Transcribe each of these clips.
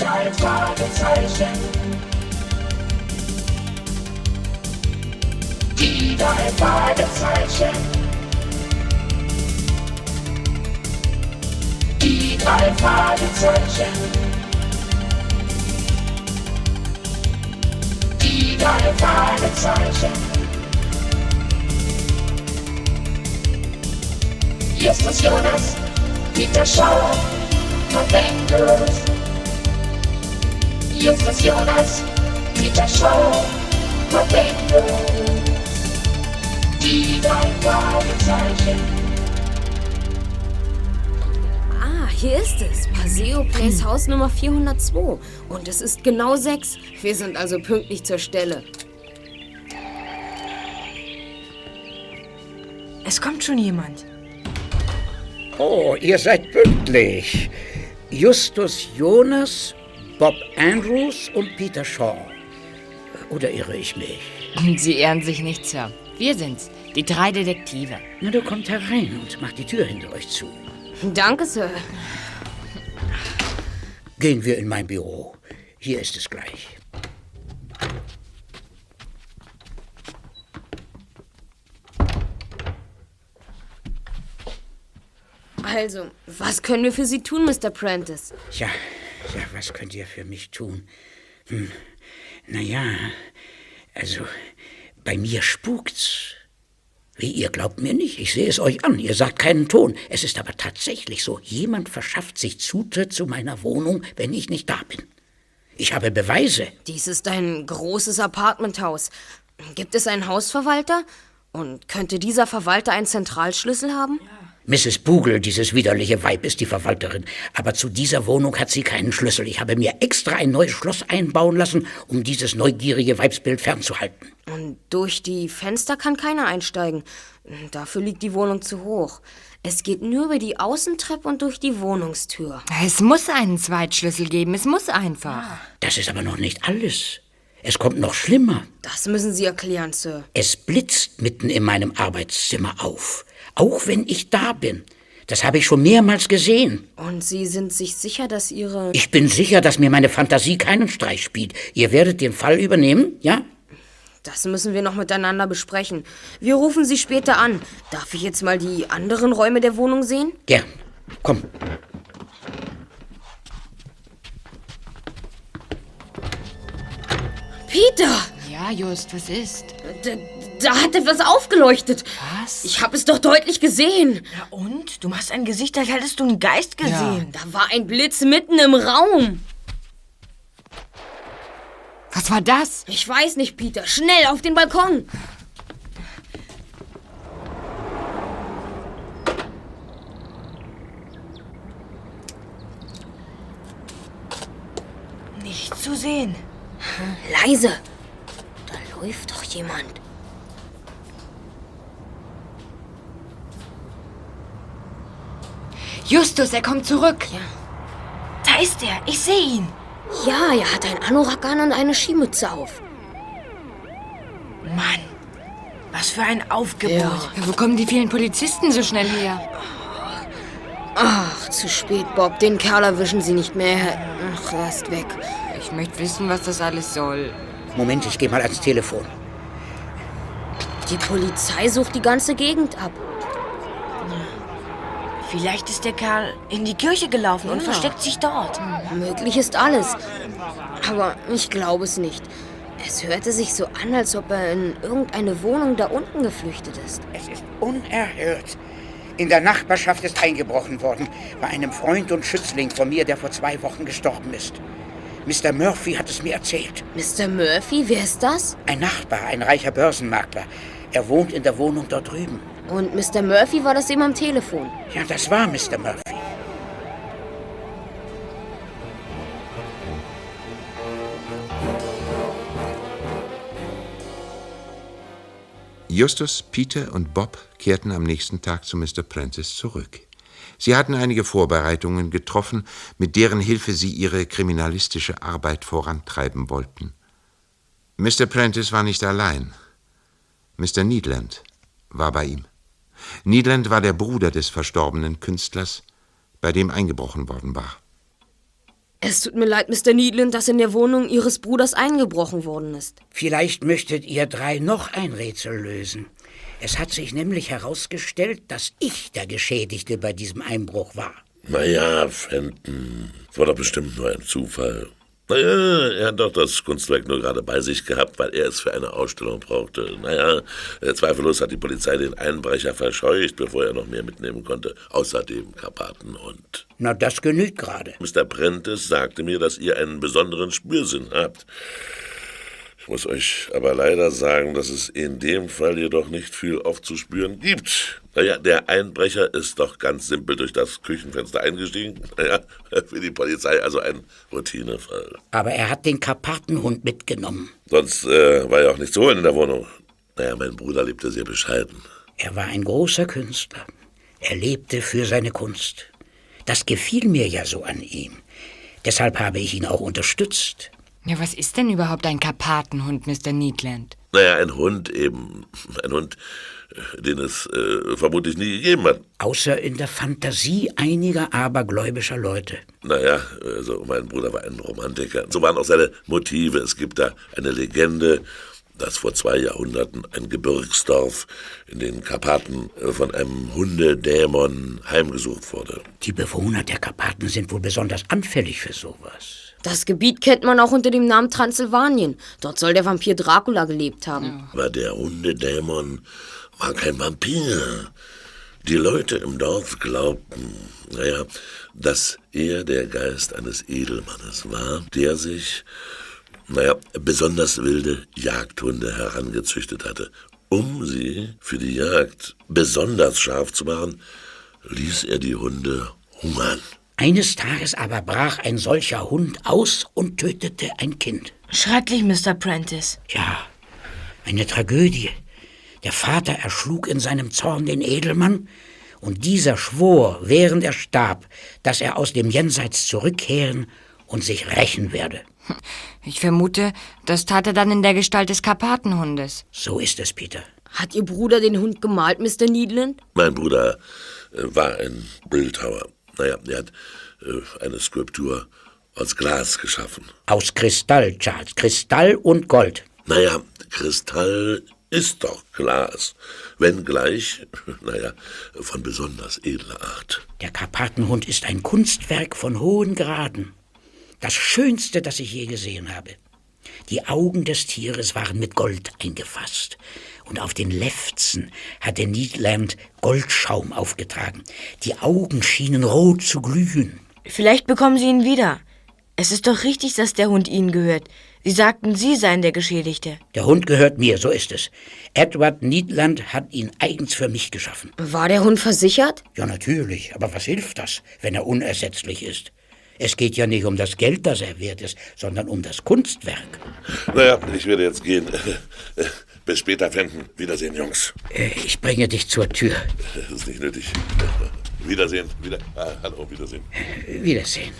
drei Fragezeichen. Die drei Fragezeichen. Die drei Fragezeichen. Die drei Fragezeichen. Justus Jonas, Peter Schauer, Novemberus. Justus Jonas, Peter Schauer, Novemberus. Die drei Fragezeichen. Ah, hier ist es. Paseo Place Haus Nummer 402. Und es ist genau sechs. Wir sind also pünktlich zur Stelle. Es kommt schon jemand. Oh, ihr seid pünktlich. Justus Jonas, Bob Andrews und Peter Shaw. Oder irre ich mich? Sie ehren sich nicht, Sir. Wir sind's, die drei Detektive. Na, du kommt herein und macht die Tür hinter euch zu. Danke, Sir. Gehen wir in mein Büro. Hier ist es gleich. Also, was können wir für Sie tun, Mr. Prentice? Ja, ja, was könnt ihr für mich tun? Hm, naja, also, bei mir spukt's. Wie, ihr glaubt mir nicht, ich sehe es euch an, ihr sagt keinen Ton. Es ist aber tatsächlich so, jemand verschafft sich Zutritt zu meiner Wohnung, wenn ich nicht da bin. Ich habe Beweise. Dies ist ein großes Apartmenthaus. Gibt es einen Hausverwalter? Und könnte dieser Verwalter einen Zentralschlüssel haben? Mrs. Bugel, dieses widerliche Weib, ist die Verwalterin. Aber zu dieser Wohnung hat sie keinen Schlüssel. Ich habe mir extra ein neues Schloss einbauen lassen, um dieses neugierige Weibsbild fernzuhalten. Und durch die Fenster kann keiner einsteigen. Dafür liegt die Wohnung zu hoch. Es geht nur über die Außentreppe und durch die Wohnungstür. Es muss einen Zweitschlüssel geben, es muss einfach. Das ist aber noch nicht alles. Es kommt noch schlimmer. Das müssen Sie erklären, Sir. Es blitzt mitten in meinem Arbeitszimmer auf. Auch wenn ich da bin. Das habe ich schon mehrmals gesehen. Und Sie sind sich sicher, dass Ihre... Ich bin sicher, dass mir meine Fantasie keinen Streich spielt. Ihr werdet den Fall übernehmen, ja? Das müssen wir noch miteinander besprechen. Wir rufen Sie später an. Darf ich jetzt mal die anderen Räume der Wohnung sehen? Gern. Komm. Peter! Ja, Just, was ist? Da, da hat etwas aufgeleuchtet. Was? Ich habe es doch deutlich gesehen. Ja und? Du machst ein Gesicht, als hättest du einen Geist gesehen. Da war ein Blitz mitten im Raum. Was war das? Ich weiß nicht, Peter. Schnell auf den Balkon. Nicht zu sehen. Leise. Läuft doch jemand. Justus, er kommt zurück. Da ist er. Ich sehe ihn. Ja, er hat ein Anorak an und eine Skimütze auf. Mann. Was für ein Aufgebot. Ja. Ja, wo kommen die vielen Polizisten so schnell her? Ach, zu spät, Bob. Den Kerl erwischen Sie nicht mehr. Ach, er ist weg. Ich möchte wissen, was das alles soll. Moment, ich gehe mal ans Telefon. Die Polizei sucht die ganze Gegend ab. Vielleicht ist der Kerl in die Kirche gelaufen und versteckt sich dort. Möglich ist alles. Aber ich glaube es nicht. Es hörte sich so an, als ob er in irgendeine Wohnung da unten geflüchtet ist. Es ist unerhört. In der Nachbarschaft ist eingebrochen worden. Bei einem Freund und Schützling von mir, der vor zwei Wochen gestorben ist. Mr. Murphy hat es mir erzählt. Mr. Murphy, wer ist das? Ein Nachbar, ein reicher Börsenmakler. Er wohnt in der Wohnung dort drüben. Und Mr. Murphy war das eben am Telefon. Ja, das war Mr. Murphy. Justus, Peter und Bob kehrten am nächsten Tag zu Mr. Prentice zurück. Sie hatten einige Vorbereitungen getroffen, mit deren Hilfe sie ihre kriminalistische Arbeit vorantreiben wollten. Mr. Prentice war nicht allein. Mr. Needland war bei ihm. Needland war der Bruder des verstorbenen Künstlers, bei dem eingebrochen worden war. Es tut mir leid, Mr. Needland, dass in der Wohnung Ihres Bruders eingebrochen worden ist. Vielleicht möchtet ihr drei noch ein Rätsel lösen. Es hat sich nämlich herausgestellt, dass ich der Geschädigte bei diesem Einbruch war. Naja, Fenton, es war doch bestimmt nur ein Zufall. Naja, er hat doch das Kunstwerk nur gerade bei sich gehabt, weil er es für eine Ausstellung brauchte. Naja, äh, zweifellos hat die Polizei den Einbrecher verscheucht, bevor er noch mehr mitnehmen konnte. Außerdem Karpatenhund. Na, das genügt gerade. Mr. Prentice sagte mir, dass ihr einen besonderen Spürsinn habt. Ich muss euch aber leider sagen, dass es in dem Fall jedoch nicht viel aufzuspüren gibt. Naja, der Einbrecher ist doch ganz simpel durch das Küchenfenster eingestiegen. Naja, für die Polizei also ein Routinefall. Aber er hat den Karpatenhund mitgenommen. Sonst äh, war ja auch nichts zu holen in der Wohnung. Naja, mein Bruder lebte sehr bescheiden. Er war ein großer Künstler. Er lebte für seine Kunst. Das gefiel mir ja so an ihm. Deshalb habe ich ihn auch unterstützt. Ja, was ist denn überhaupt ein Karpatenhund, Mr. Needland? Naja, ein Hund eben. Ein Hund, den es äh, vermutlich nie gegeben hat. Außer in der Fantasie einiger abergläubischer Leute. Naja, also mein Bruder war ein Romantiker. So waren auch seine Motive. Es gibt da eine Legende, dass vor zwei Jahrhunderten ein Gebirgsdorf in den Karpaten äh, von einem Hundedämon heimgesucht wurde. Die Bewohner der Karpaten sind wohl besonders anfällig für sowas. Das Gebiet kennt man auch unter dem Namen Transsilvanien. Dort soll der Vampir Dracula gelebt haben. Aber der Hundedämon war kein Vampir. Die Leute im Dorf glaubten, naja, dass er der Geist eines Edelmannes war, der sich, naja, besonders wilde Jagdhunde herangezüchtet hatte. Um sie für die Jagd besonders scharf zu machen, ließ er die Hunde hungern. Eines Tages aber brach ein solcher Hund aus und tötete ein Kind. Schrecklich, Mr. Prentice. Ja, eine Tragödie. Der Vater erschlug in seinem Zorn den Edelmann, und dieser schwor, während er starb, dass er aus dem Jenseits zurückkehren und sich rächen werde. Ich vermute, das tat er dann in der Gestalt des Karpatenhundes. So ist es, Peter. Hat Ihr Bruder den Hund gemalt, Mr. Needland? Mein Bruder äh, war ein Bildhauer. Naja, er hat äh, eine Skulptur aus Glas geschaffen. Aus Kristall, Charles. Kristall und Gold. Naja, Kristall ist doch Glas, wenngleich, naja, von besonders edler Art. Der Karpatenhund ist ein Kunstwerk von hohen Graden. Das Schönste, das ich je gesehen habe. Die Augen des Tieres waren mit Gold eingefasst. Und auf den Lefzen hatte Needland Goldschaum aufgetragen. Die Augen schienen rot zu glühen. Vielleicht bekommen Sie ihn wieder. Es ist doch richtig, dass der Hund Ihnen gehört. Sie sagten, Sie seien der Geschädigte. Der Hund gehört mir, so ist es. Edward Needland hat ihn eigens für mich geschaffen. War der Hund versichert? Ja, natürlich. Aber was hilft das, wenn er unersetzlich ist? Es geht ja nicht um das Geld, das er wert ist, sondern um das Kunstwerk. Naja, ich werde jetzt gehen. Bis später, Fenton. Wiedersehen, Jungs. Äh, Ich bringe dich zur Tür. Das ist nicht nötig. Wiedersehen. Wieder. Ah, hallo, Wiedersehen. Wiedersehen.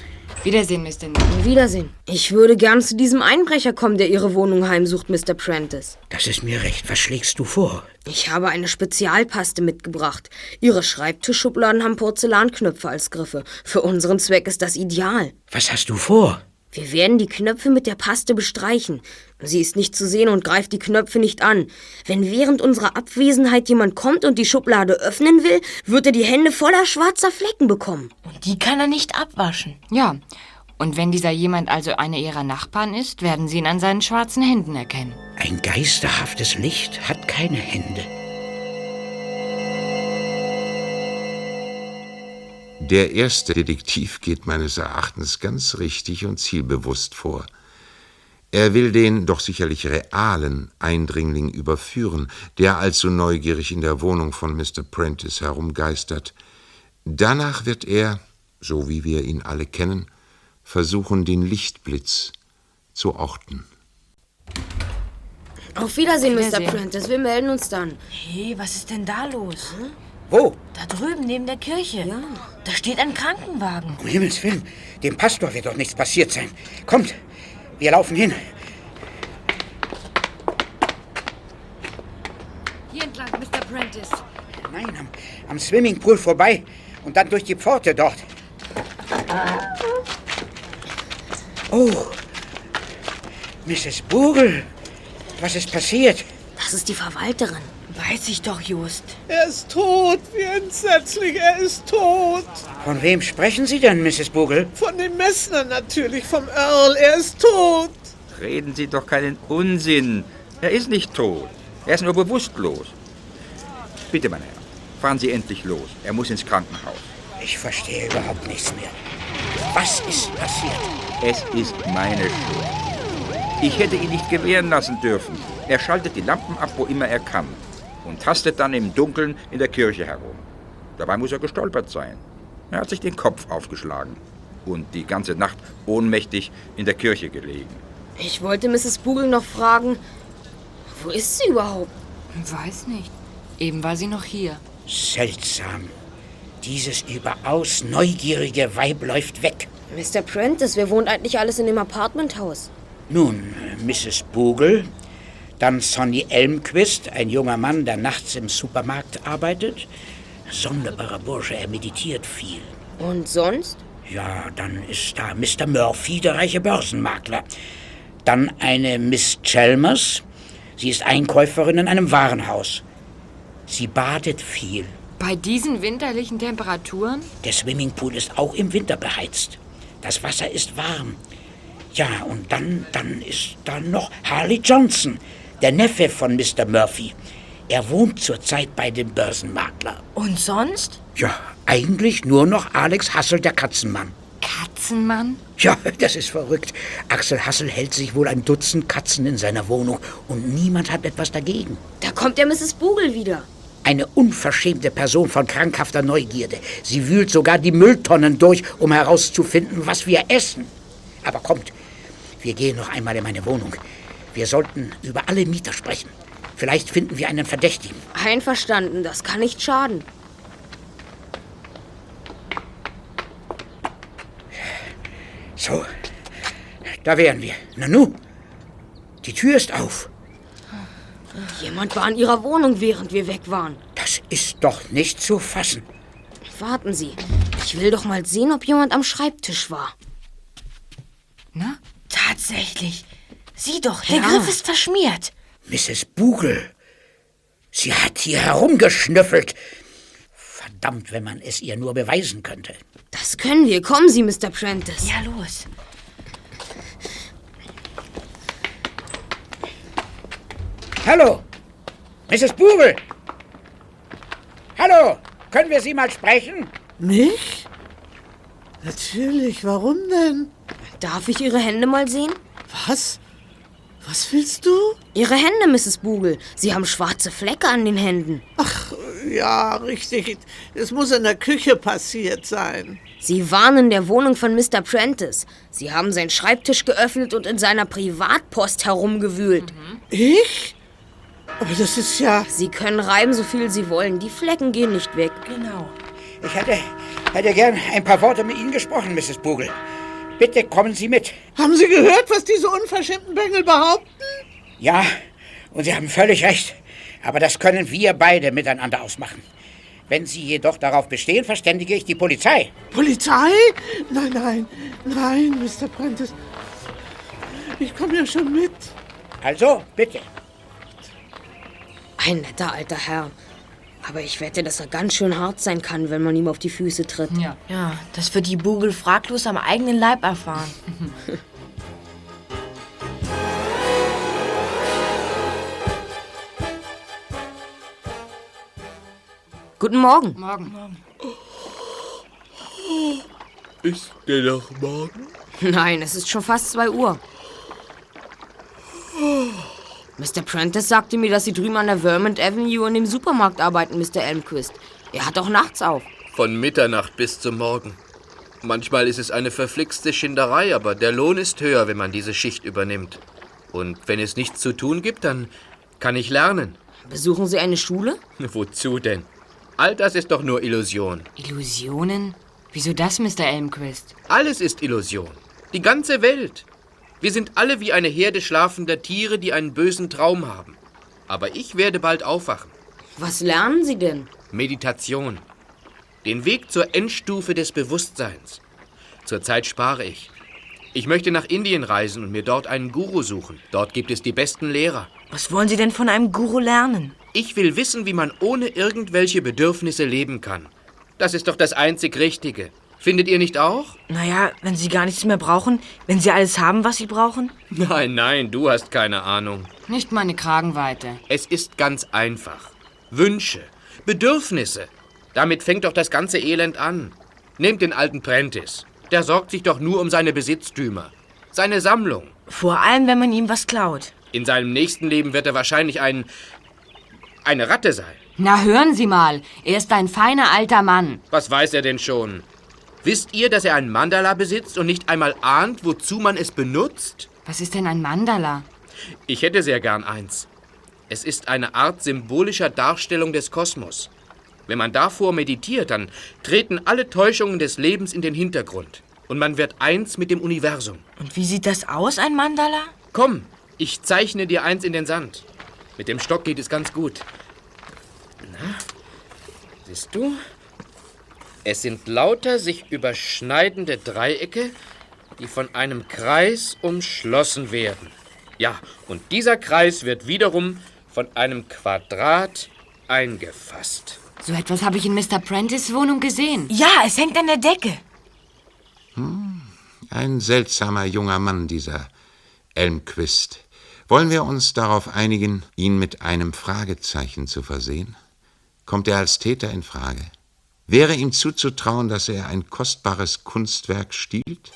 Wiedersehen, Mr. Needland. Wiedersehen. Ich würde gern zu diesem Einbrecher kommen, der Ihre Wohnung heimsucht, Mr. Prentice. Das ist mir recht. Was schlägst du vor? Ich habe eine Spezialpaste mitgebracht. Ihre Schreibtischschubladen haben Porzellanknöpfe als Griffe. Für unseren Zweck ist das ideal. Was hast du vor? Wir werden die Knöpfe mit der Paste bestreichen. Sie ist nicht zu sehen und greift die Knöpfe nicht an. Wenn während unserer Abwesenheit jemand kommt und die Schublade öffnen will, wird er die Hände voller schwarzer Flecken bekommen. Und die kann er nicht abwaschen. Ja, und wenn dieser jemand also einer ihrer Nachbarn ist, werden sie ihn an seinen schwarzen Händen erkennen. Ein geisterhaftes Licht hat keine Hände. Der erste Detektiv geht meines Erachtens ganz richtig und zielbewusst vor. Er will den doch sicherlich realen Eindringling überführen, der allzu neugierig in der Wohnung von Mr. Prentice herumgeistert. Danach wird er, so wie wir ihn alle kennen, versuchen, den Lichtblitz zu orten. Auf Wiedersehen, Mr. Wiedersehen. Prentice. Wir melden uns dann. Hey, was ist denn da los? Wo? Da drüben neben der Kirche. Ja. Da steht ein Krankenwagen. Um Himmels Willen, dem Pastor wird doch nichts passiert sein. Kommt, wir laufen hin. Hier entlang, Mr. Prentice. Nein, am, am Swimmingpool vorbei und dann durch die Pforte dort. Oh, Mrs. Bugel, was ist passiert? Das ist die Verwalterin. Weiß ich doch, Just. Er ist tot. Wie entsetzlich. Er ist tot. Von wem sprechen Sie denn, Mrs. Bugel? Von dem Messner natürlich, vom Earl. Er ist tot. Reden Sie doch keinen Unsinn. Er ist nicht tot. Er ist nur bewusstlos. Bitte, mein Herr, fahren Sie endlich los. Er muss ins Krankenhaus. Ich verstehe überhaupt nichts mehr. Was ist passiert? Es ist meine Schuld. Ich hätte ihn nicht gewähren lassen dürfen. Er schaltet die Lampen ab, wo immer er kann. Und tastet dann im Dunkeln in der Kirche herum. Dabei muss er gestolpert sein. Er hat sich den Kopf aufgeschlagen. Und die ganze Nacht ohnmächtig in der Kirche gelegen. Ich wollte Mrs. Bugel noch fragen, wo ist sie überhaupt? Weiß nicht. Eben war sie noch hier. Seltsam. Dieses überaus neugierige Weib läuft weg. Mr. Prentice, wer wohnt eigentlich alles in dem Apartmenthaus? Nun, Mrs. Bugel, dann Sonny Elmquist, ein junger Mann, der nachts im Supermarkt arbeitet. Sonderbarer Bursche, er meditiert viel. Und sonst? Ja, dann ist da Mr. Murphy, der reiche Börsenmakler. Dann eine Miss Chalmers. Sie ist Einkäuferin in einem Warenhaus. Sie badet viel. Bei diesen winterlichen Temperaturen? Der Swimmingpool ist auch im Winter beheizt. Das Wasser ist warm. Ja, und dann, dann ist da noch Harley Johnson, der Neffe von Mr. Murphy. Er wohnt zurzeit bei dem Börsenmakler. Und sonst? Ja, eigentlich nur noch Alex Hassel, der Katzenmann. Katzenmann? Ja, das ist verrückt. Axel Hassel hält sich wohl ein Dutzend Katzen in seiner Wohnung und niemand hat etwas dagegen. Da kommt ja Mrs. Bugel wieder. Eine unverschämte Person von krankhafter Neugierde. Sie wühlt sogar die Mülltonnen durch, um herauszufinden, was wir essen. Aber kommt, wir gehen noch einmal in meine Wohnung. Wir sollten über alle Mieter sprechen. Vielleicht finden wir einen Verdächtigen. Einverstanden, das kann nicht schaden. So, da wären wir. Nanu, die Tür ist auf. Jemand war in ihrer Wohnung, während wir weg waren. Das ist doch nicht zu fassen. Warten Sie, ich will doch mal sehen, ob jemand am Schreibtisch war. Na? Tatsächlich. Sieh doch, der Ja. Griff ist verschmiert. Mrs. Bugel. Sie hat hier herumgeschnüffelt. Verdammt, wenn man es ihr nur beweisen könnte. Das können wir. Kommen Sie, Mr. Prentice. Ja, los. Hallo, Mrs. Bugel. Hallo, können wir Sie mal sprechen? Mich? Natürlich. Warum denn? Darf ich Ihre Hände mal sehen? Was? Was willst du? Ihre Hände, Mrs. Bugel. Sie haben schwarze Flecke an den Händen. Ach, ja, richtig. Es muss in der Küche passiert sein. Sie waren in der Wohnung von Mr. Prentice. Sie haben seinen Schreibtisch geöffnet und in seiner Privatpost herumgewühlt. Ich? Aber das ist ja... Sie können reiben, so viel Sie wollen. Die Flecken gehen nicht weg. Genau. Ich hätte, hätte gern ein paar Worte mit Ihnen gesprochen, Mrs. Bugel. Bitte kommen Sie mit. Haben Sie gehört, was diese unverschämten Bengel behaupten? Ja, und Sie haben völlig recht. Aber das können wir beide miteinander ausmachen. Wenn Sie jedoch darauf bestehen, verständige ich die Polizei. Polizei? Nein, nein, nein, Mr. Prentice. Ich komme ja schon mit. Also, bitte. Ein netter alter Herr. Aber ich wette, dass er ganz schön hart sein kann, wenn man ihm auf die Füße tritt. Ja. Ja, das wird die Bugel fraglos am eigenen Leib erfahren. Guten Morgen. Morgen. Ist der noch morgen? Nein, es ist schon fast 2 Uhr. Mr. Prentice sagte mir, dass Sie drüben an der Vermont Avenue in dem Supermarkt arbeiten, Mr. Elmquist. Er hat auch nachts auf. Von Mitternacht bis zum Morgen. Manchmal ist es eine verflixte Schinderei, aber der Lohn ist höher, wenn man diese Schicht übernimmt. Und wenn es nichts zu tun gibt, dann kann ich lernen. Besuchen Sie eine Schule? Wozu denn? All das ist doch nur Illusion. Illusionen? Wieso das, Mr. Elmquist? Alles ist Illusion. Die ganze Welt. Wir sind alle wie eine Herde schlafender Tiere, die einen bösen Traum haben. Aber ich werde bald aufwachen. Was lernen Sie denn? Meditation. Den Weg zur Endstufe des Bewusstseins. Zurzeit spare ich. Ich möchte nach Indien reisen und mir dort einen Guru suchen. Dort gibt es die besten Lehrer. Was wollen Sie denn von einem Guru lernen? Ich will wissen, wie man ohne irgendwelche Bedürfnisse leben kann. Das ist doch das einzig Richtige. Findet ihr nicht auch? Naja, wenn Sie gar nichts mehr brauchen, wenn Sie alles haben, was Sie brauchen? Nein, nein, du hast keine Ahnung. Nicht meine Kragenweite. Es ist ganz einfach. Wünsche, Bedürfnisse. Damit fängt doch das ganze Elend an. Nehmt den alten Prentice. Der sorgt sich doch nur um seine Besitztümer. Seine Sammlung. Vor allem, wenn man ihm was klaut. In seinem nächsten Leben wird er wahrscheinlich ein. eine Ratte sein. Na, hören Sie mal. Er ist ein feiner alter Mann. Was weiß er denn schon? Wisst ihr, dass er ein Mandala besitzt und nicht einmal ahnt, wozu man es benutzt? Was ist denn ein Mandala? Ich hätte sehr gern eins. Es ist eine Art symbolischer Darstellung des Kosmos. Wenn man davor meditiert, dann treten alle Täuschungen des Lebens in den Hintergrund. Und man wird eins mit dem Universum. Und wie sieht das aus, ein Mandala? Komm, ich zeichne dir eins in den Sand. Mit dem Stock geht es ganz gut. Na, siehst du? Es sind lauter sich überschneidende Dreiecke, die von einem Kreis umschlossen werden. Ja, und dieser Kreis wird wiederum von einem Quadrat eingefasst. So etwas habe ich in Mr. Prentice Wohnung gesehen. Ja, es hängt an der Decke. Ein seltsamer junger Mann, dieser Elmquist. Wollen wir uns darauf einigen, ihn mit einem Fragezeichen zu versehen? Kommt er als Täter in Frage? Wäre ihm zuzutrauen, dass er ein kostbares Kunstwerk stiehlt?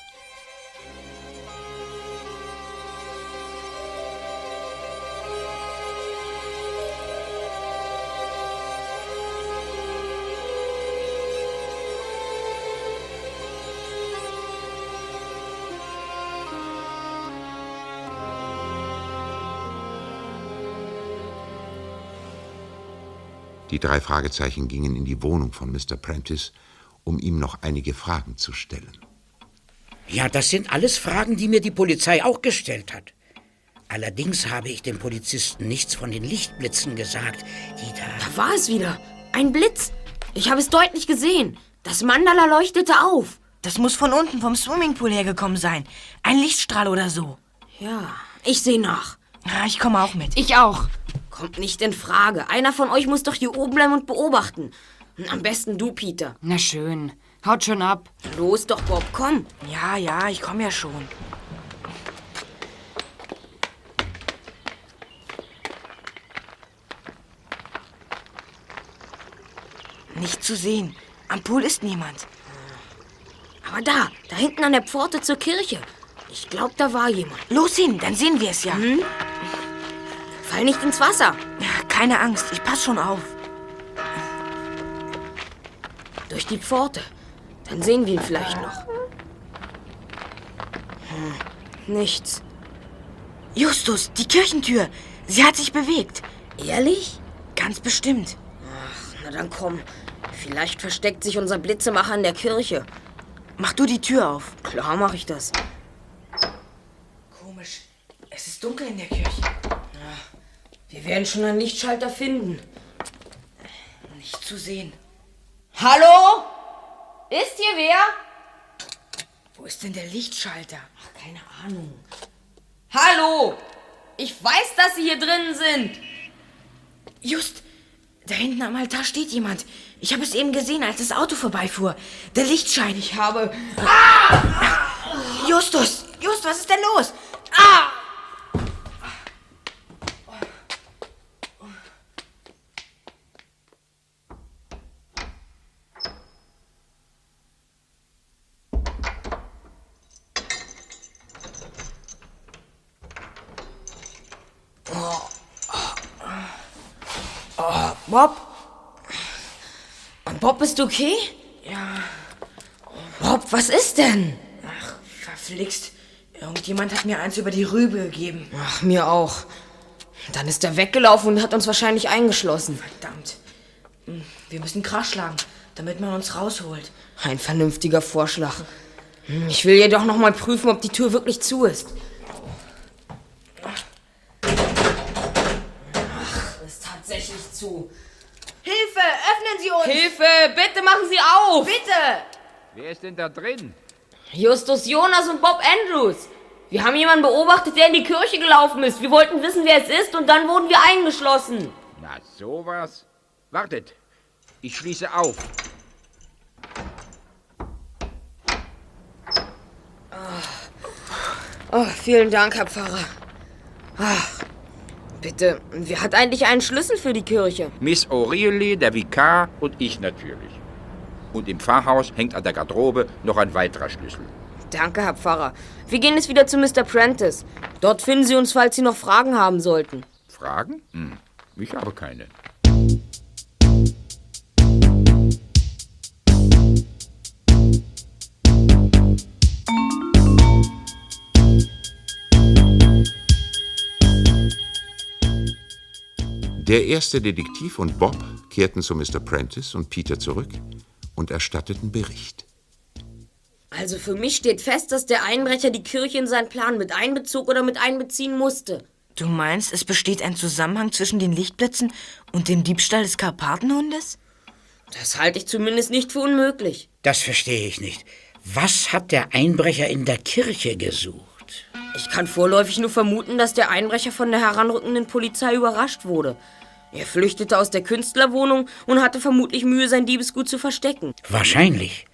Die drei Fragezeichen gingen in die Wohnung von Mr. Prentice, um ihm noch einige Fragen zu stellen. Ja, das sind alles Fragen, die mir die Polizei auch gestellt hat. Allerdings habe ich dem Polizisten nichts von den Lichtblitzen gesagt, die da. Da war es wieder. Ein Blitz. Ich habe es deutlich gesehen. Das Mandala leuchtete auf. Das muss von unten vom Swimmingpool hergekommen sein. Ein Lichtstrahl oder so. Ja, ich sehe nach. Ja, ich komme auch mit. Ich auch. Kommt nicht in Frage. Einer von euch muss doch hier oben bleiben und beobachten. Am besten du, Peter. Na schön. Haut schon ab. Los doch, Bob, komm. Ja, ja, ich komme ja schon. Nicht zu sehen. Am Pool ist niemand. Aber da, da hinten an der Pforte zur Kirche. Ich glaube, da war jemand. Los hin, dann sehen wir es ja. Fall nicht ins Wasser. Keine Angst, ich pass schon auf. Durch die Pforte. Dann sehen wir ihn vielleicht noch. Hm, nichts. Justus, die Kirchentür. Sie hat sich bewegt. Ehrlich? Ganz bestimmt. Na dann komm. Vielleicht versteckt sich unser Blitzemacher in der Kirche. Mach du die Tür auf. Klar mache ich das. Komisch. Es ist dunkel in der Kirche. Wir werden schon einen Lichtschalter finden. Nicht zu sehen. Hallo? Ist hier wer? Wo ist denn der Lichtschalter? Keine Ahnung. Hallo? Ich weiß, dass Sie hier drinnen sind. Just, da hinten am Altar steht jemand. Ich habe es eben gesehen, als das Auto vorbeifuhr. Der Lichtschein. Ich habe. Justus, Just, was ist denn los? Bob? Bob, bist du okay? Ja, Bob, was ist denn? verflixt. Irgendjemand hat mir eins über die Rübe gegeben. Ach, mir auch. Dann ist er weggelaufen und hat uns wahrscheinlich eingeschlossen. Verdammt. Hm, Wir müssen Krach schlagen, damit man uns rausholt. Ein vernünftiger Vorschlag. Hm, Ich will jedoch noch mal prüfen, ob die Tür wirklich zu ist. Ach, ist tatsächlich zu. Hilfe, öffnen Sie uns! Hilfe, bitte machen Sie auf! Bitte! Wer ist denn da drin? Justus Jonas und Bob Andrews. Wir haben jemanden beobachtet, der in die Kirche gelaufen ist. Wir wollten wissen, wer es ist und dann wurden wir eingeschlossen. Na, sowas. Wartet. Ich schließe auf. Oh, vielen Dank, Herr Pfarrer. Ach, bitte, wer hat eigentlich einen Schlüssel für die Kirche? Miss O'Reilly, der Vikar und ich natürlich. Und im Pfarrhaus hängt an der Garderobe noch ein weiterer Schlüssel. Danke, Herr Pfarrer. Wir gehen jetzt wieder zu Mr. Prentice. Dort finden Sie uns, falls Sie noch Fragen haben sollten. Fragen? Hm, ich habe keine. Der erste Detektiv und Bob kehrten zu Mr. Prentice und Peter zurück und erstatteten Bericht. Also für mich steht fest, dass der Einbrecher die Kirche in seinen Plan mit einbezog oder mit einbeziehen musste. Du meinst, es besteht ein Zusammenhang zwischen den Lichtblitzen und dem Diebstahl des Karpatenhundes? Das halte ich zumindest nicht für unmöglich. Das verstehe ich nicht. Was hat der Einbrecher in der Kirche gesucht? Ich kann vorläufig nur vermuten, dass der Einbrecher von der heranrückenden Polizei überrascht wurde. Er flüchtete aus der Künstlerwohnung und hatte vermutlich Mühe, sein Diebesgut zu verstecken. Wahrscheinlich.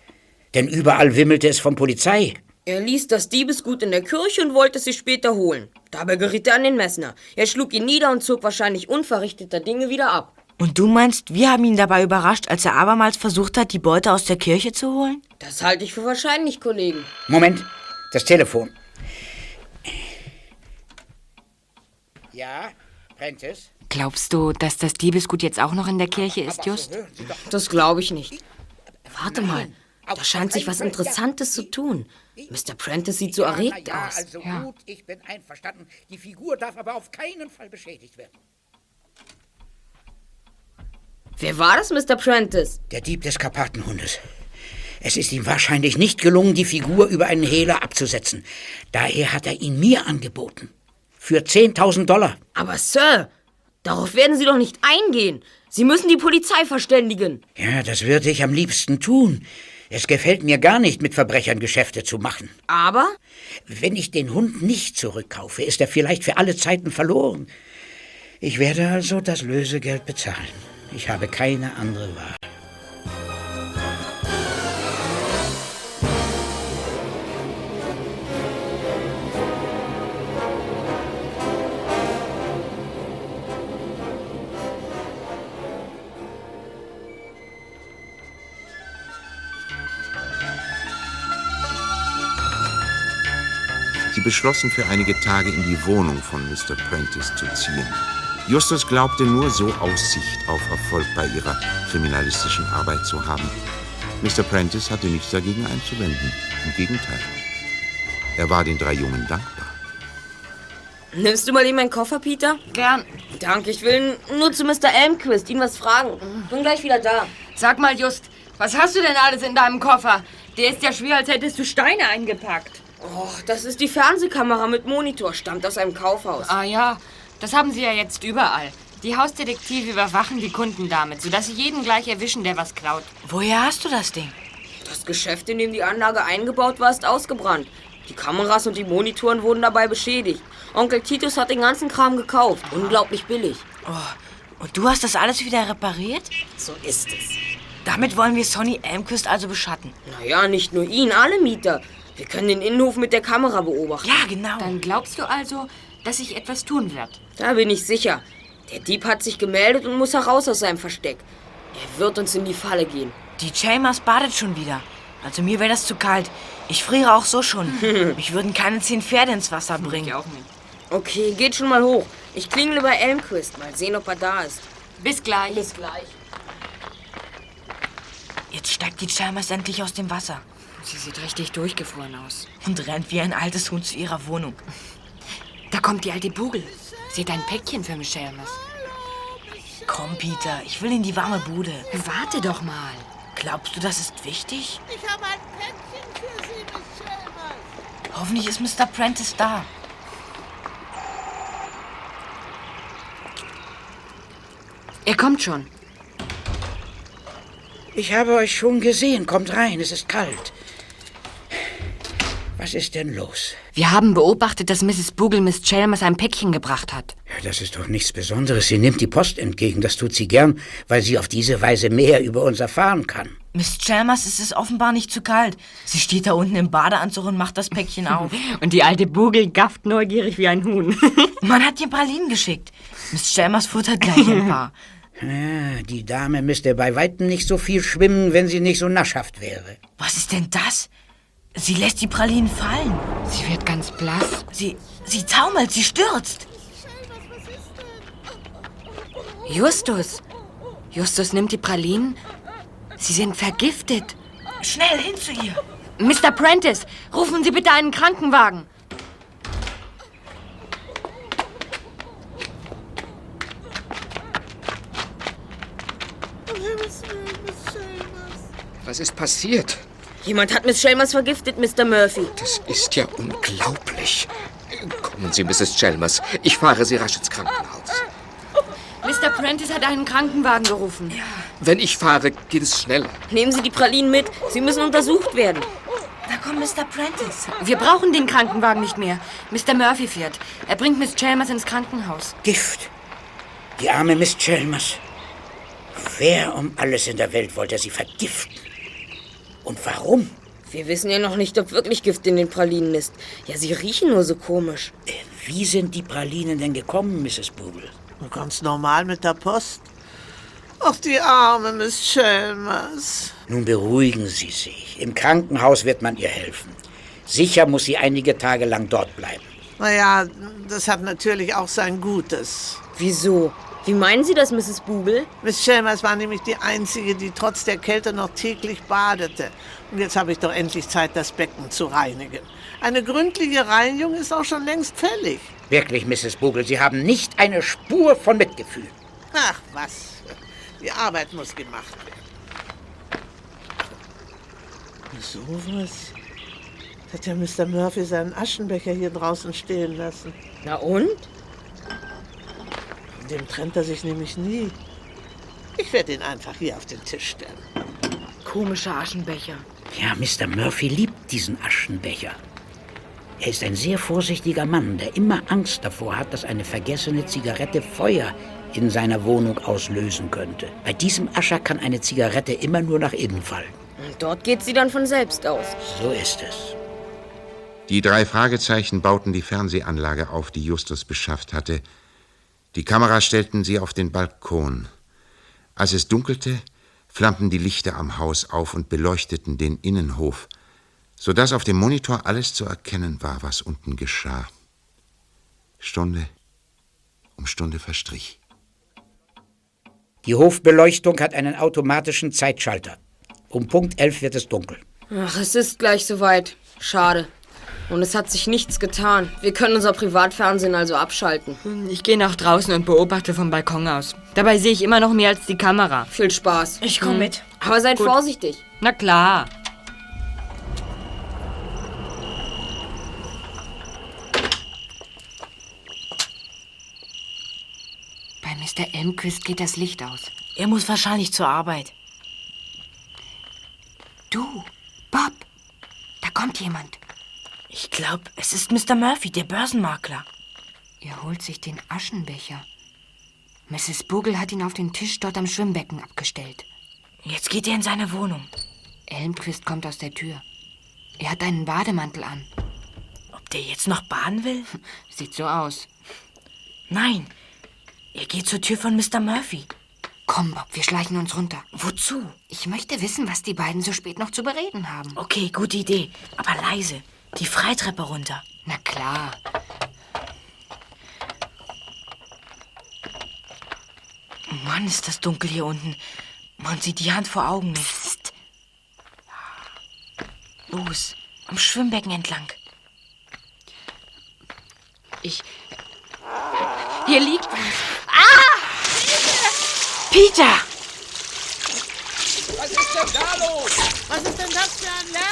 Denn überall wimmelte es von Polizei. Er ließ das Diebesgut in der Kirche und wollte es sich später holen. Dabei geriet er an den Messner. Er schlug ihn nieder und zog wahrscheinlich unverrichteter Dinge wieder ab. Und du meinst, wir haben ihn dabei überrascht, als er abermals versucht hat, die Beute aus der Kirche zu holen? Das halte ich für wahrscheinlich, Kollegen. Moment, das Telefon. Ja, Prentice? Glaubst du, dass das Diebesgut jetzt auch noch in der Kirche ist, Just? Das glaube ich nicht. Warte mal, da scheint sich was Interessantes zu tun. Mr. Prentice sieht so erregt ja, aus. Also Ja. gut, ich bin einverstanden. Die Figur darf aber auf keinen Fall beschädigt werden. Wer war das, Mr. Prentice? Der Dieb des Karpatenhundes. Es ist ihm wahrscheinlich nicht gelungen, die Figur über einen Hehler abzusetzen. Daher hat er ihn mir angeboten. Für 10.000 Dollar. Aber Sir, darauf werden Sie doch nicht eingehen. Sie müssen die Polizei verständigen. Ja, das würde ich am liebsten tun. Es gefällt mir gar nicht, mit Verbrechern Geschäfte zu machen. Aber Wenn ich den Hund nicht zurückkaufe, ist er vielleicht für alle Zeiten verloren. Ich werde also das Lösegeld bezahlen. Ich habe keine andere Wahl. Sie beschlossen für einige Tage in die Wohnung von Mr. Prentice zu ziehen. Justus glaubte nur so Aussicht auf Erfolg bei ihrer kriminalistischen Arbeit zu haben. Mr. Prentice hatte nichts dagegen einzuwenden. Im Gegenteil. Er war den drei Jungen dankbar. nimmst du mal eben meinen Koffer, Peter? Gern. Danke, ich will nur zu Mr. Elmquist, ihn was fragen. Bin gleich wieder da. Sag mal, Just, was hast du denn alles in deinem Koffer? Der ist ja schwer, als hättest du Steine eingepackt. Oh, das ist die Fernsehkamera mit Monitor, stammt aus einem Kaufhaus. Ah ja, das haben sie ja jetzt überall. Die Hausdetektive überwachen die Kunden damit, sodass sie jeden gleich erwischen, der was klaut. Woher hast du das Ding? Das Geschäft, in dem die Anlage eingebaut war, ist ausgebrannt. Die Kameras und die Monitoren wurden dabei beschädigt. Onkel Titus hat den ganzen Kram gekauft. Unglaublich billig. Oh, und du hast das alles wieder repariert? So ist es. Damit wollen wir Sonny Elmquist also beschatten. Naja, nicht nur ihn, alle Mieter. Wir können den Innenhof mit der Kamera beobachten. Ja, genau. Dann glaubst du also, dass sich etwas tun wird? Da bin ich sicher. Der Dieb hat sich gemeldet und muss heraus aus seinem Versteck. Er wird uns in die Falle gehen. Die Chambers badet schon wieder. Also mir wäre das zu kalt. Ich friere auch so schon. Mich würden keine zehn Pferde ins Wasser bringen. Ich auch nicht. Okay, geht schon mal hoch. Ich klingele bei Elmquist. Mal sehen, ob er da ist. Bis gleich. Bis gleich. Jetzt steigt die Chambers endlich aus dem Wasser Sie sieht richtig durchgefroren aus. und rennt wie ein altes Huhn zu ihrer Wohnung. Da kommt die alte Bugel. Sie hat ein Päckchen für Miss Chalmers. Komm, Peter, ich will in die warme Bude. Warte doch mal. Glaubst du, das ist wichtig? Ich habe ein Päckchen für Sie, Miss Chalmers. Hoffentlich ist Mr. Prentice da. Er kommt schon. Ich habe euch schon gesehen. Kommt rein, es ist kalt. Was ist denn los? Wir haben beobachtet, dass Mrs. Boogle Miss Chalmers ein Päckchen gebracht hat. Ja, das ist doch nichts Besonderes. Sie nimmt die Post entgegen. Das tut sie gern, weil sie auf diese Weise mehr über uns erfahren kann. Miss Chalmers ist es offenbar nicht zu kalt. Sie steht da unten im Badeanzug und macht das Päckchen auf. Und die alte Boogle gafft neugierig wie ein Huhn. Man hat ihr Pralinen geschickt. Miss Chalmers futtert gleich ein paar. Ja, die Dame müsste bei weitem nicht so viel schwimmen, wenn sie nicht so naschhaft wäre. Was ist denn das? Sie lässt die Pralinen fallen. Sie wird ganz blass. Sie, sie taumelt, sie stürzt. Justus! Justus nimmt die Pralinen. Sie sind vergiftet. Schnell hin zu ihr. Mr. Prentice, rufen Sie bitte einen Krankenwagen. Was ist passiert? Jemand hat Miss Chalmers vergiftet, Mr. Murphy. Das ist ja unglaublich. Kommen Sie, Mrs. Chalmers. Ich fahre Sie rasch ins Krankenhaus. Mr. Prentice hat einen Krankenwagen gerufen. Wenn ich fahre, geht es schneller. Nehmen Sie die Pralinen mit. Sie müssen untersucht werden. Da kommt Mr. Prentice. Wir brauchen den Krankenwagen nicht mehr. Mr. Murphy fährt. Er bringt Miss Chalmers ins Krankenhaus. Gift. Die arme Miss Chalmers. Wer um alles in der Welt wollte sie vergiften? Und warum? Wir wissen ja noch nicht, ob wirklich Gift in den Pralinen ist. Ja, sie riechen nur so komisch. Äh, Wie sind die Pralinen denn gekommen, Mrs. Boogle? Ganz normal mit der Post. Ach, die arme Miss Chalmers. Nun beruhigen Sie sich. Im Krankenhaus wird man ihr helfen. Sicher muss sie einige Tage lang dort bleiben. Naja, das hat natürlich auch sein Gutes. Wieso? Wie meinen Sie das, Mrs. Boogle? Miss Chalmers war nämlich die Einzige, die trotz der Kälte noch täglich badete. Und jetzt habe ich doch endlich Zeit, das Becken zu reinigen. Eine gründliche Reinigung ist auch schon längst fällig. Wirklich, Mrs. Boogle, Sie haben nicht eine Spur von Mitgefühl. Ach, was. Die Arbeit muss gemacht werden. So was. Hat ja Mr. Murphy seinen Aschenbecher hier draußen stehen lassen. Na und? Dem trennt er sich nämlich nie. Ich werde ihn einfach hier auf den Tisch stellen. Komischer Aschenbecher. Ja, Mr. Murphy liebt diesen Aschenbecher. Er ist ein sehr vorsichtiger Mann, der immer Angst davor hat, dass eine vergessene Zigarette Feuer in seiner Wohnung auslösen könnte. Bei diesem Ascher kann eine Zigarette immer nur nach innen fallen. Und dort geht sie dann von selbst aus. So ist es. Die drei Fragezeichen bauten die Fernsehanlage auf, die Justus beschafft hatte. Die Kamera stellten sie auf den Balkon. Als es dunkelte, flammten die Lichter am Haus auf und beleuchteten den Innenhof, so dass auf dem Monitor alles zu erkennen war, was unten geschah. Stunde um Stunde verstrich. Die Hofbeleuchtung hat einen automatischen Zeitschalter. Um Punkt 11 wird es dunkel. Ach, es ist gleich soweit. Schade. Und es hat sich nichts getan. Wir können unser Privatfernsehen also abschalten. Ich gehe nach draußen und beobachte vom Balkon aus. Dabei sehe ich immer noch mehr als die Kamera. Viel Spaß. Ich komme mit. Aber seid Gut. vorsichtig. Na klar. Bei Mr. Elmquist geht das Licht aus. Er muss wahrscheinlich zur Arbeit. Du, Bob, da kommt jemand. Ich glaube, es ist Mr. Murphy, der Börsenmakler. Er holt sich den Aschenbecher. Mrs. Boogle hat ihn auf den Tisch dort am Schwimmbecken abgestellt. Jetzt geht er in seine Wohnung. Elmquist kommt aus der Tür. Er hat einen Bademantel an. Ob der jetzt noch baden will? Sieht so aus. Nein. Er geht zur Tür von Mr. Murphy. Komm, Bob, wir schleichen uns runter. Wozu? Ich möchte wissen, was die beiden so spät noch zu bereden haben. Okay, gute Idee. Aber leise. Die Freitreppe runter. Na klar. Mann, ist das dunkel hier unten. Man sieht die Hand vor Augen nicht. Psst. Los, am Schwimmbecken entlang. Ich. Hier liegt was. Peter! Was ist denn da los? Was ist denn das für ein Lärm?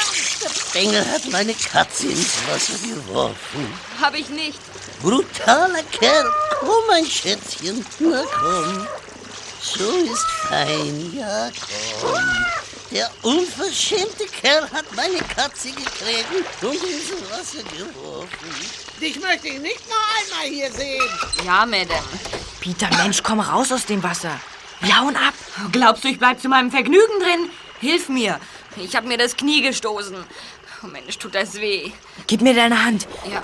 Engel hat meine Katze ins Wasser geworfen. Hab ich nicht. Brutaler Kerl. Komm, mein Schätzchen. Na komm. So ist fein. Ja, komm. Der unverschämte Kerl hat meine Katze getreten und ins Wasser geworfen. Dich möchte ich nicht noch einmal hier sehen. Ja, Madame. Peter, Mensch, komm raus aus dem Wasser. Wir hauen ab. Glaubst du, ich bleib zu meinem Vergnügen drin? Hilf mir. Ich hab mir das Knie gestoßen. Oh Mensch, tut das weh. Gib mir deine Hand. Ja.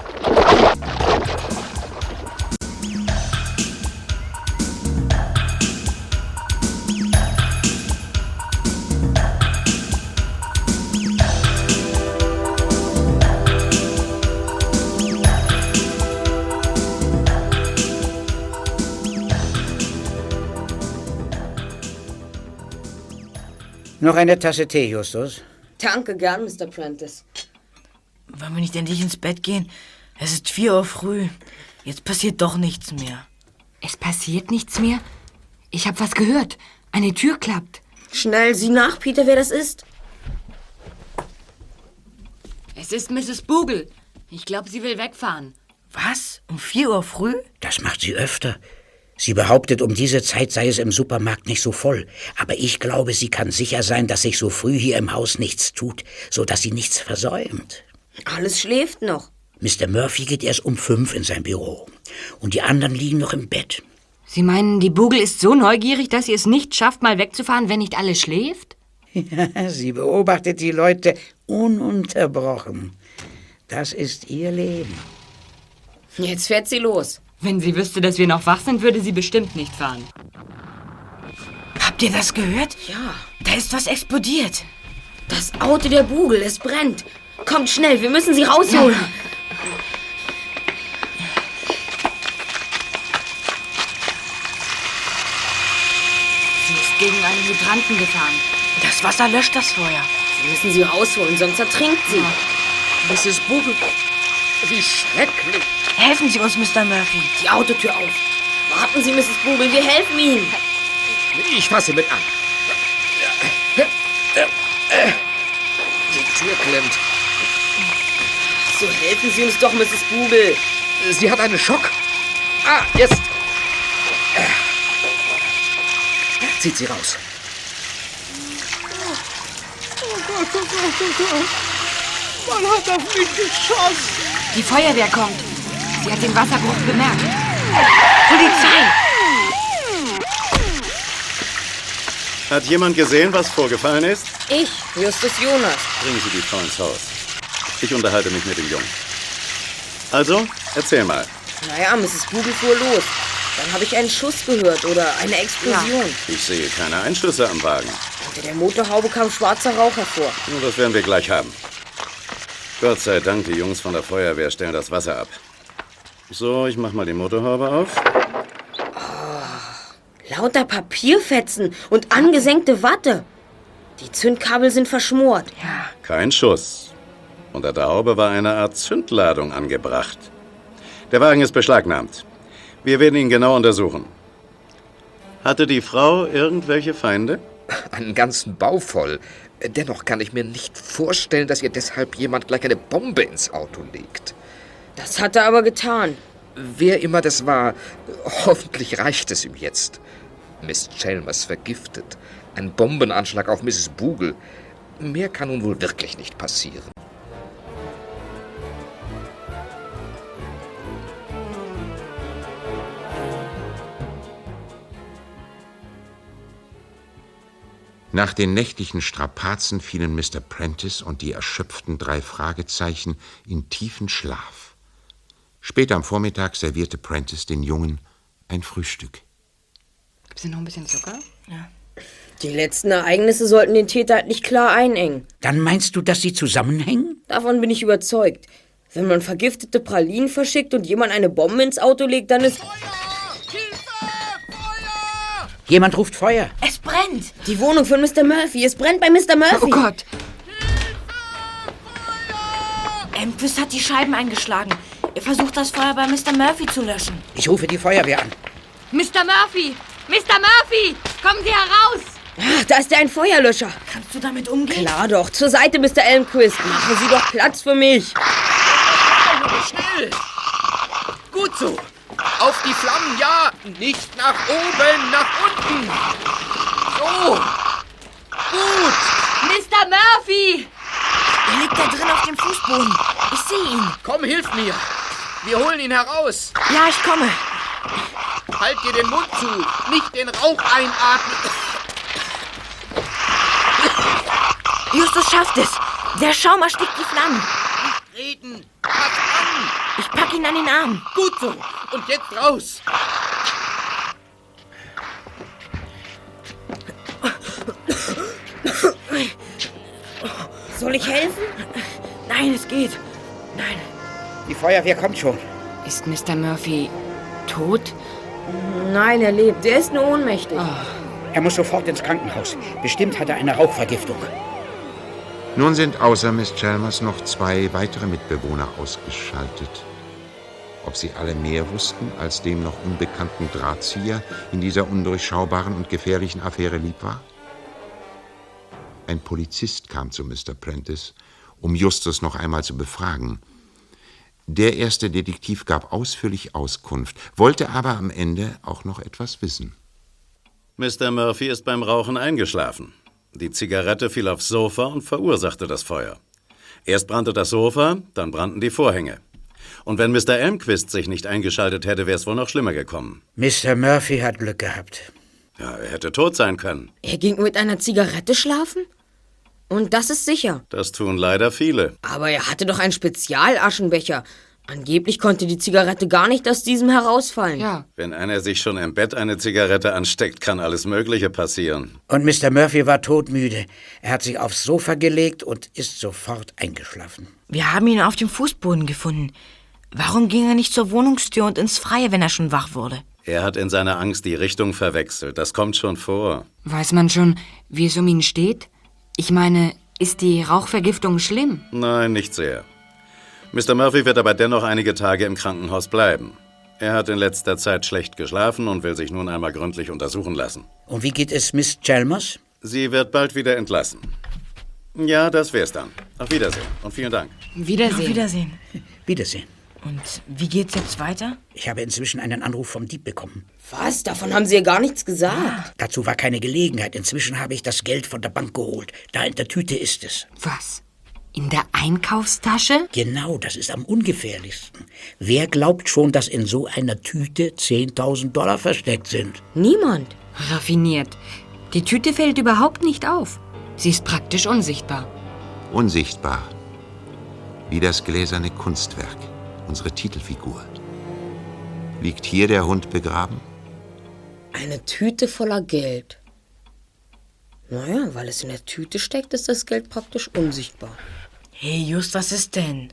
Noch eine Tasse Tee, Justus? Danke gern, Mr. Prentice. Wollen wir nicht endlich ins Bett gehen? Es ist vier Uhr früh. Jetzt passiert doch nichts mehr. Es passiert nichts mehr? Ich hab was gehört. Eine Tür klappt. Schnell, sieh nach, Peter, wer das ist. Es ist Mrs. Boogle. Ich glaube, sie will wegfahren. Was? Um vier Uhr früh? Das macht sie öfter. Sie behauptet, um diese Zeit sei es im Supermarkt nicht so voll. Aber ich glaube, sie kann sicher sein, dass sich so früh hier im Haus nichts tut, so dass sie nichts versäumt. Alles schläft noch. Mr. Murphy geht erst um fünf in sein Büro. Und die anderen liegen noch im Bett. Sie meinen, die Boogle ist so neugierig, dass sie es nicht schafft, mal wegzufahren, wenn nicht alles schläft? Ja, sie beobachtet die Leute ununterbrochen. Das ist ihr Leben. Jetzt fährt sie los. Wenn sie wüsste, dass wir noch wach sind, würde sie bestimmt nicht fahren. Habt ihr das gehört? Ja. Da ist was explodiert. Das Auto der Bugel, es brennt. Kommt schnell, wir müssen sie rausholen. Sie ist gegen einen Hydranten gefahren. Das Wasser löscht das Feuer. Wir müssen sie rausholen, sonst ertrinkt sie. Mrs. Boogle, wie schrecklich. Helfen Sie uns, Mr. Murphy. Die Autotür auf. Warten Sie, Mrs. Bugel, wir helfen Ihnen. Ich fasse mit an. Die Tür klemmt. So helfen Sie uns doch, Mrs. Bugel. Sie hat einen Schock. Ah, jetzt. Zieht sie raus. Oh Gott, oh Gott, oh Gott. Man hat auf mich geschossen. Die Feuerwehr kommt. Sie hat den Wasserbruch bemerkt. Polizei! Hat jemand gesehen, was vorgefallen ist? Ich, Justus Jonas. Bringen Sie die Frau ins Haus. Ich unterhalte mich mit dem Jungen. Also, erzähl mal. Naja, Mrs. Bugel fuhr los. Dann habe ich einen Schuss gehört oder eine Explosion. Ich sehe keine Einschlüsse am Wagen. Unter der Motorhaube kam schwarzer Rauch hervor. Nur das werden wir gleich haben. Gott sei Dank, die Jungs von der Feuerwehr stellen das Wasser ab. So, ich mach mal die Motorhaube auf. Lauter Papierfetzen und angesenkte Watte. Die Zündkabel sind verschmort. Kein Schuss. Unter der Haube war eine Art Zündladung angebracht. Der Wagen ist beschlagnahmt. Wir werden ihn genau untersuchen. Hatte die Frau irgendwelche Feinde? Einen ganzen Bau voll. Dennoch kann ich mir nicht vorstellen, dass ihr deshalb jemand gleich eine Bombe ins Auto legt. Das hat er aber getan. Wer immer das war, hoffentlich reicht es ihm jetzt. Miss Chalmers vergiftet. Ein Bombenanschlag auf Mrs. Boogle. Mehr kann nun wohl wirklich nicht passieren. Nach den nächtlichen Strapazen fielen Mr. Prentice und die erschöpften drei Fragezeichen in tiefen Schlaf. Später am Vormittag servierte Prentice den Jungen ein Frühstück. Gibt's hier noch ein bisschen Zucker? Ja. Die letzten Ereignisse sollten den Täter halt nicht klar einengen. Dann meinst du, dass sie zusammenhängen? Davon bin ich überzeugt. Wenn man vergiftete Pralinen verschickt und jemand eine Bombe ins Auto legt, dann ist. Jemand ruft Feuer. Es brennt. Die Wohnung von Mr. Murphy. Es brennt bei Mr. Murphy. Oh Gott. Emphys hat die Scheiben eingeschlagen. Er versucht, das Feuer bei Mr. Murphy zu löschen. Ich rufe die Feuerwehr an. Mr. Murphy! Mr. Murphy! Kommen Sie heraus! Ach, da ist ja ein Feuerlöscher. Kannst du damit umgehen? Klar doch. Zur Seite, Mr. Elmquist. Machen Sie doch Platz für mich. Schnell! Gut so. Auf die Flammen, ja! Nicht nach oben, nach unten! So! Gut! Mr. Murphy! Er liegt da drin auf dem Fußboden. Ich sehe ihn. Komm, hilf mir. Wir holen ihn heraus. Ja, ich komme. Halt dir den Mund zu. Nicht den Rauch einatmen. Justus schafft es. Der Schaum erstickt die Flammen. Reden. Pass an. Ich pack ihn an den Arm. Gut so. Und jetzt raus. Soll ich helfen? Nein, es geht. Nein. Die Feuerwehr kommt schon. Ist Mr. Murphy tot? Nein, er lebt. Er ist nur ohnmächtig. Er muss sofort ins Krankenhaus. Bestimmt hat er eine Rauchvergiftung. Nun sind außer Miss Chalmers noch zwei weitere Mitbewohner ausgeschaltet. Ob sie alle mehr wussten, als dem noch unbekannten Drahtzieher in dieser undurchschaubaren und gefährlichen Affäre lieb war? Ein Polizist kam zu Mr. Prentice, um Justus noch einmal zu befragen. Der erste Detektiv gab ausführlich Auskunft, wollte aber am Ende auch noch etwas wissen. Mr. Murphy ist beim Rauchen eingeschlafen. Die Zigarette fiel aufs Sofa und verursachte das Feuer. Erst brannte das Sofa, dann brannten die Vorhänge. Und wenn Mr. Elmquist sich nicht eingeschaltet hätte, wäre es wohl noch schlimmer gekommen. Mr. Murphy hat Glück gehabt. Ja, er hätte tot sein können. Er ging mit einer Zigarette schlafen? Und das ist sicher. Das tun leider viele. Aber er hatte doch einen Spezialaschenbecher. Angeblich konnte die Zigarette gar nicht aus diesem herausfallen. Ja. Wenn einer sich schon im Bett eine Zigarette ansteckt, kann alles Mögliche passieren. Und Mr. Murphy war todmüde. Er hat sich aufs Sofa gelegt und ist sofort eingeschlafen. Wir haben ihn auf dem Fußboden gefunden. Warum ging er nicht zur Wohnungstür und ins Freie, wenn er schon wach wurde? Er hat in seiner Angst die Richtung verwechselt. Das kommt schon vor. Weiß man schon, wie es um ihn steht? Ich meine, ist die Rauchvergiftung schlimm? Nein, nicht sehr. Mr. Murphy wird aber dennoch einige Tage im Krankenhaus bleiben. Er hat in letzter Zeit schlecht geschlafen und will sich nun einmal gründlich untersuchen lassen. Und wie geht es Miss Chalmers? Sie wird bald wieder entlassen. Ja, das wär's dann. Auf Wiedersehen und vielen Dank. Wiedersehen. Auf Wiedersehen. Wiedersehen. Und wie geht's jetzt weiter? Ich habe inzwischen einen Anruf vom Dieb bekommen. Was? Davon haben Sie ja gar nichts gesagt. Dazu war keine Gelegenheit. Inzwischen habe ich das Geld von der Bank geholt. Da in der Tüte ist es. Was? In der Einkaufstasche? Genau, das ist am ungefährlichsten. Wer glaubt schon, dass in so einer Tüte 10.000 Dollar versteckt sind? Niemand. Raffiniert. Die Tüte fällt überhaupt nicht auf. Sie ist praktisch unsichtbar. Unsichtbar. Wie das gläserne Kunstwerk, unsere Titelfigur. Liegt hier der Hund begraben? Eine Tüte voller Geld. Naja, weil es in der Tüte steckt, ist das Geld praktisch unsichtbar. Hey, Just, was ist denn?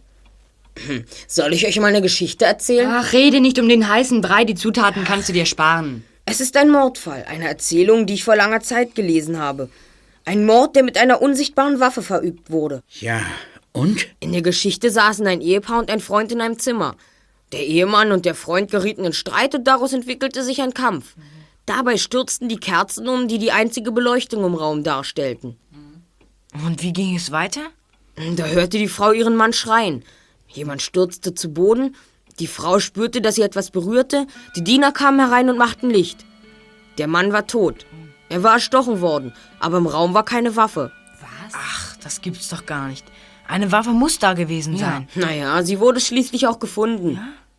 Soll ich euch mal eine Geschichte erzählen? Ach, rede nicht um den heißen Brei, die Zutaten kannst du dir sparen. Es ist ein Mordfall, eine Erzählung, die ich vor langer Zeit gelesen habe. Ein Mord, der mit einer unsichtbaren Waffe verübt wurde. Ja, und? In der Geschichte saßen ein Ehepaar und ein Freund in einem Zimmer. Der Ehemann und der Freund gerieten in Streit und daraus entwickelte sich ein Kampf. Dabei stürzten die Kerzen um, die die einzige Beleuchtung im Raum darstellten. Und wie ging es weiter? Da hörte die Frau ihren Mann schreien. Jemand stürzte zu Boden. Die Frau spürte, dass sie etwas berührte. Die Diener kamen herein und machten Licht. Der Mann war tot. Er war erstochen worden, aber im Raum war keine Waffe. Ach, das gibt's doch gar nicht. Eine Waffe muss da gewesen sein. Naja, sie wurde schließlich auch gefunden.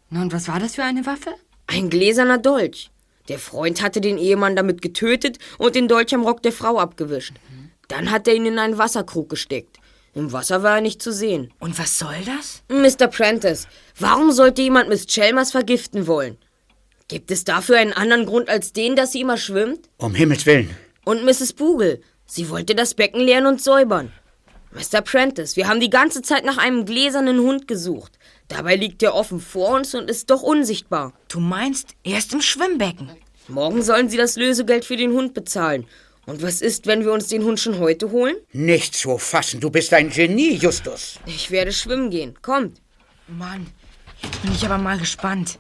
Na, und was war das für eine Waffe? Ein gläserner Dolch. Der Freund hatte den Ehemann damit getötet und den Dolch am Rock der Frau abgewischt. Dann hat er ihn in einen Wasserkrug gesteckt. Im Wasser war er nicht zu sehen. Und was soll das? Mr. Prentice, warum sollte jemand Miss Chalmers vergiften wollen? Gibt es dafür einen anderen Grund als den, dass sie immer schwimmt? Um Himmels Willen. Und Mrs. Bogle, sie wollte das Becken leeren und säubern. Mr. Prentice, wir haben die ganze Zeit nach einem gläsernen Hund gesucht. Dabei liegt er offen vor uns und ist doch unsichtbar. Du meinst, er ist im Schwimmbecken. Morgen sollen Sie das Lösegeld für den Hund bezahlen. Und was ist, wenn wir uns den Hund schon heute holen? Nicht zu fassen. Du bist ein Genie, Justus. Ich werde schwimmen gehen. Kommt. Mann, jetzt bin ich aber mal gespannt.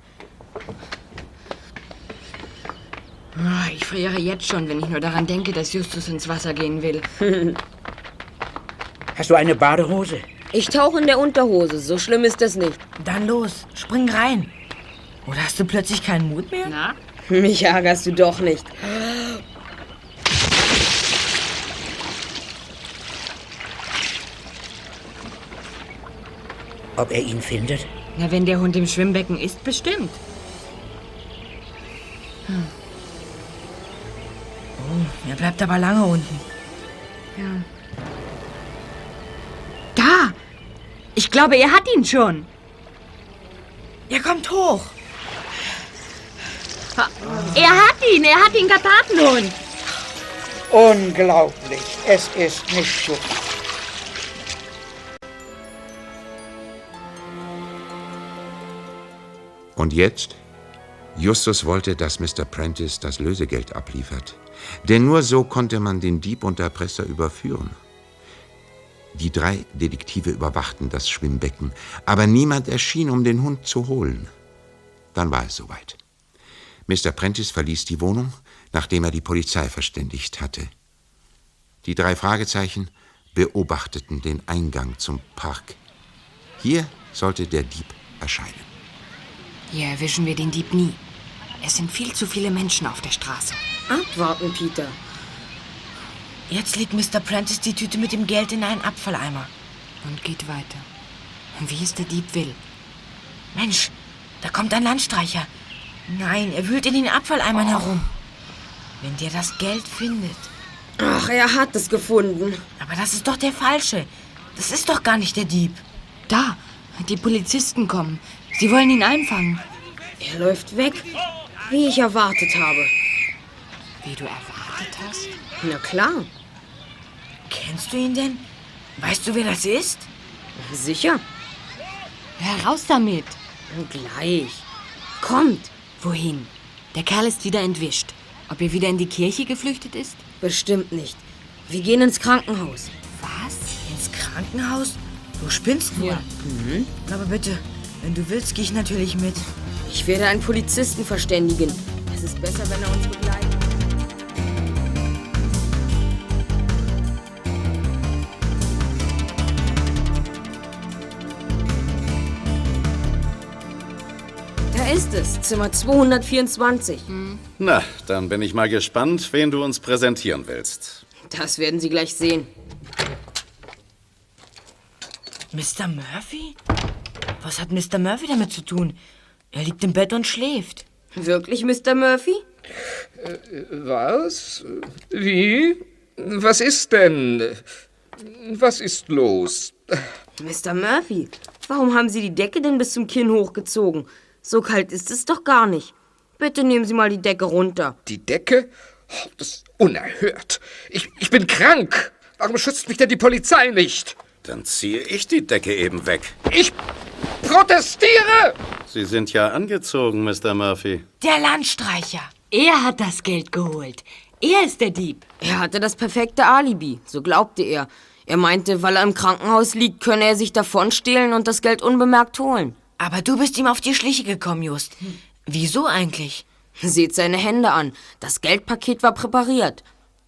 Ah, Ich friere jetzt schon, wenn ich nur daran denke, dass Justus ins Wasser gehen will. Hast du eine Badehose? Ich tauche in der Unterhose. So schlimm ist das nicht. Dann los, spring rein. Oder hast du plötzlich keinen Mut mehr? Na? Mich ärgerst du doch nicht. Ob er ihn findet? Na, wenn der Hund im Schwimmbecken ist, bestimmt. Hm. Oh, er bleibt aber lange unten. Ja. Ich glaube, er hat ihn schon. Er kommt hoch. Er hat ihn, er hat den Karpatenhund. Unglaublich. Es ist nicht so. Und jetzt? Justus wollte, dass Mr. Prentice das Lösegeld abliefert. Denn nur so konnte man den Dieb und Erpresser überführen. Die drei Detektive überwachten das Schwimmbecken, aber niemand erschien, um den Hund zu holen. Dann war es soweit. Mr. Prentice verließ die Wohnung, nachdem er die Polizei verständigt hatte. Die drei Fragezeichen beobachteten den Eingang zum Park. Hier sollte der Dieb erscheinen. Hier erwischen wir den Dieb nie. Es sind viel zu viele Menschen auf der Straße. Abwarten, Peter. Jetzt legt Mr. Prentice die Tüte mit dem Geld in einen Abfalleimer. Und geht weiter. Und wie es der Dieb will. Mensch, da kommt ein Landstreicher. Nein, er wühlt in den Abfalleimern herum. Wenn der das Geld findet. Ach, er hat es gefunden. Aber das ist doch der Falsche. Das ist doch gar nicht der Dieb. Da, die Polizisten kommen. Sie wollen ihn einfangen. Er läuft weg, wie ich erwartet habe. Wie du erwartet hast? Na klar. Kennst du ihn denn? Weißt du, wer das ist? Sicher. Heraus damit. Gleich. Kommt. Wohin? Der Kerl ist wieder entwischt. Ob er wieder in die Kirche geflüchtet ist? Bestimmt nicht. Wir gehen ins Krankenhaus. Was? Ins Krankenhaus? Du spinnst wohl. Ja. Mhm. Aber bitte, wenn du willst, gehe ich natürlich mit. Ich werde einen Polizisten verständigen. Es ist besser, wenn er uns ist es, Zimmer 224. Na, dann bin ich mal gespannt, wen du uns präsentieren willst. Das werden Sie gleich sehen. Mr. Murphy? Was hat Mr. Murphy damit zu tun? Er liegt im Bett und schläft. Wirklich, Mr. Murphy? Was? Wie? Was ist denn? Was ist los? Mr. Murphy, warum haben Sie die Decke denn bis zum Kinn hochgezogen? So kalt ist es doch gar nicht. Bitte nehmen Sie mal die Decke runter. Die Decke? Oh, das ist unerhört. Ich, ich bin krank. Warum schützt mich denn die Polizei nicht? Dann ziehe ich die Decke eben weg. Ich protestiere! Sie sind ja angezogen, Mr. Murphy. Der Landstreicher. Er hat das Geld geholt. Er ist der Dieb. Er hatte das perfekte Alibi, so glaubte er. Er meinte, weil er im Krankenhaus liegt, könne er sich davonstehlen und das Geld unbemerkt holen. Aber du bist ihm auf die Schliche gekommen, Just. Wieso eigentlich? Seht seine Hände an. Das Geldpaket war präpariert.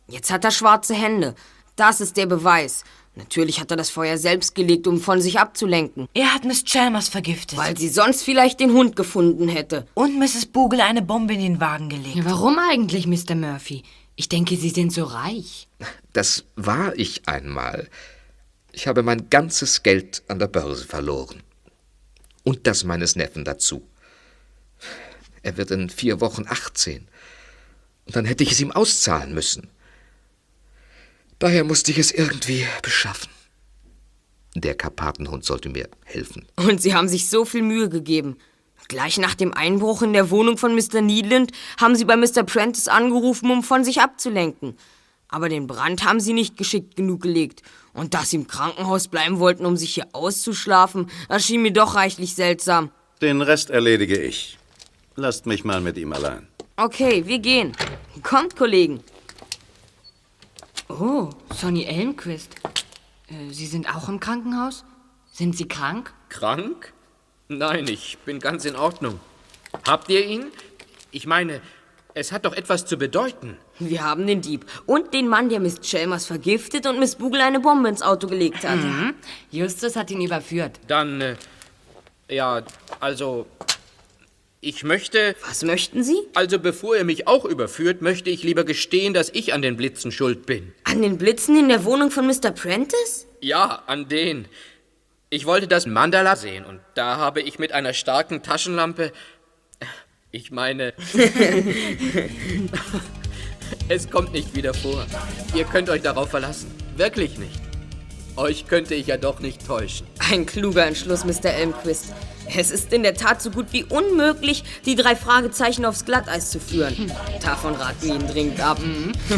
Jetzt hat er schwarze Hände. Das ist der Beweis. Natürlich hat er das Feuer selbst gelegt, um von sich abzulenken. Er hat Miss Chalmers vergiftet. Weil sie sonst vielleicht den Hund gefunden hätte. Und Mrs. Bogle eine Bombe in den Wagen gelegt. Ja, warum eigentlich, Mr. Murphy? Ich denke, Sie sind so reich. Das war ich einmal. Ich habe mein ganzes Geld an der Börse verloren. Und das meines Neffen dazu. Er wird in vier Wochen 18. Und dann hätte ich es ihm auszahlen müssen. Daher musste ich es irgendwie beschaffen. Der Karpatenhund sollte mir helfen. Und Sie haben sich so viel Mühe gegeben. Gleich nach dem Einbruch in der Wohnung von Mr. Needland haben Sie bei Mr. Prentice angerufen, um von sich abzulenken. Aber den Brand haben Sie nicht geschickt genug gelegt. Und dass Sie im Krankenhaus bleiben wollten, um sich hier auszuschlafen, erschien mir doch reichlich seltsam. Den Rest erledige ich. Lasst mich mal mit ihm allein. Okay, wir gehen. Kommt, Kollegen. Oh, Sonny Elmquist. Äh, Sie sind auch im Krankenhaus? Sind Sie krank? Krank? Nein, ich bin ganz in Ordnung. Habt ihr ihn? Ich meine, es hat doch etwas zu bedeuten. Wir haben den Dieb und den Mann, der Miss Chalmers vergiftet und Miss Bugle eine Bombe ins Auto gelegt hat. Mhm. Justus hat ihn überführt. Dann, äh, ja, also, ich möchte... Was möchten Sie? Also, bevor er mich auch überführt, möchte ich lieber gestehen, dass ich an den Blitzen schuld bin. An den Blitzen in der Wohnung von Mr. Prentice? Ja, an den. Ich wollte das Mandala sehen und da habe ich mit einer starken Taschenlampe. Ich meine. es kommt nicht wieder vor. Ihr könnt euch darauf verlassen. Wirklich nicht. Euch könnte ich ja doch nicht täuschen. Ein kluger Entschluss, Mr. Elmquist. Es ist in der Tat so gut wie unmöglich, die drei Fragezeichen aufs Glatteis zu führen. Davon raten wir Ihnen dringend ab.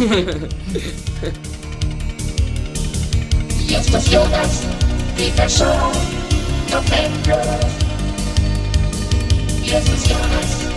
Justus Jonas, Peter Shaw, noch endlos. Justus Jonas,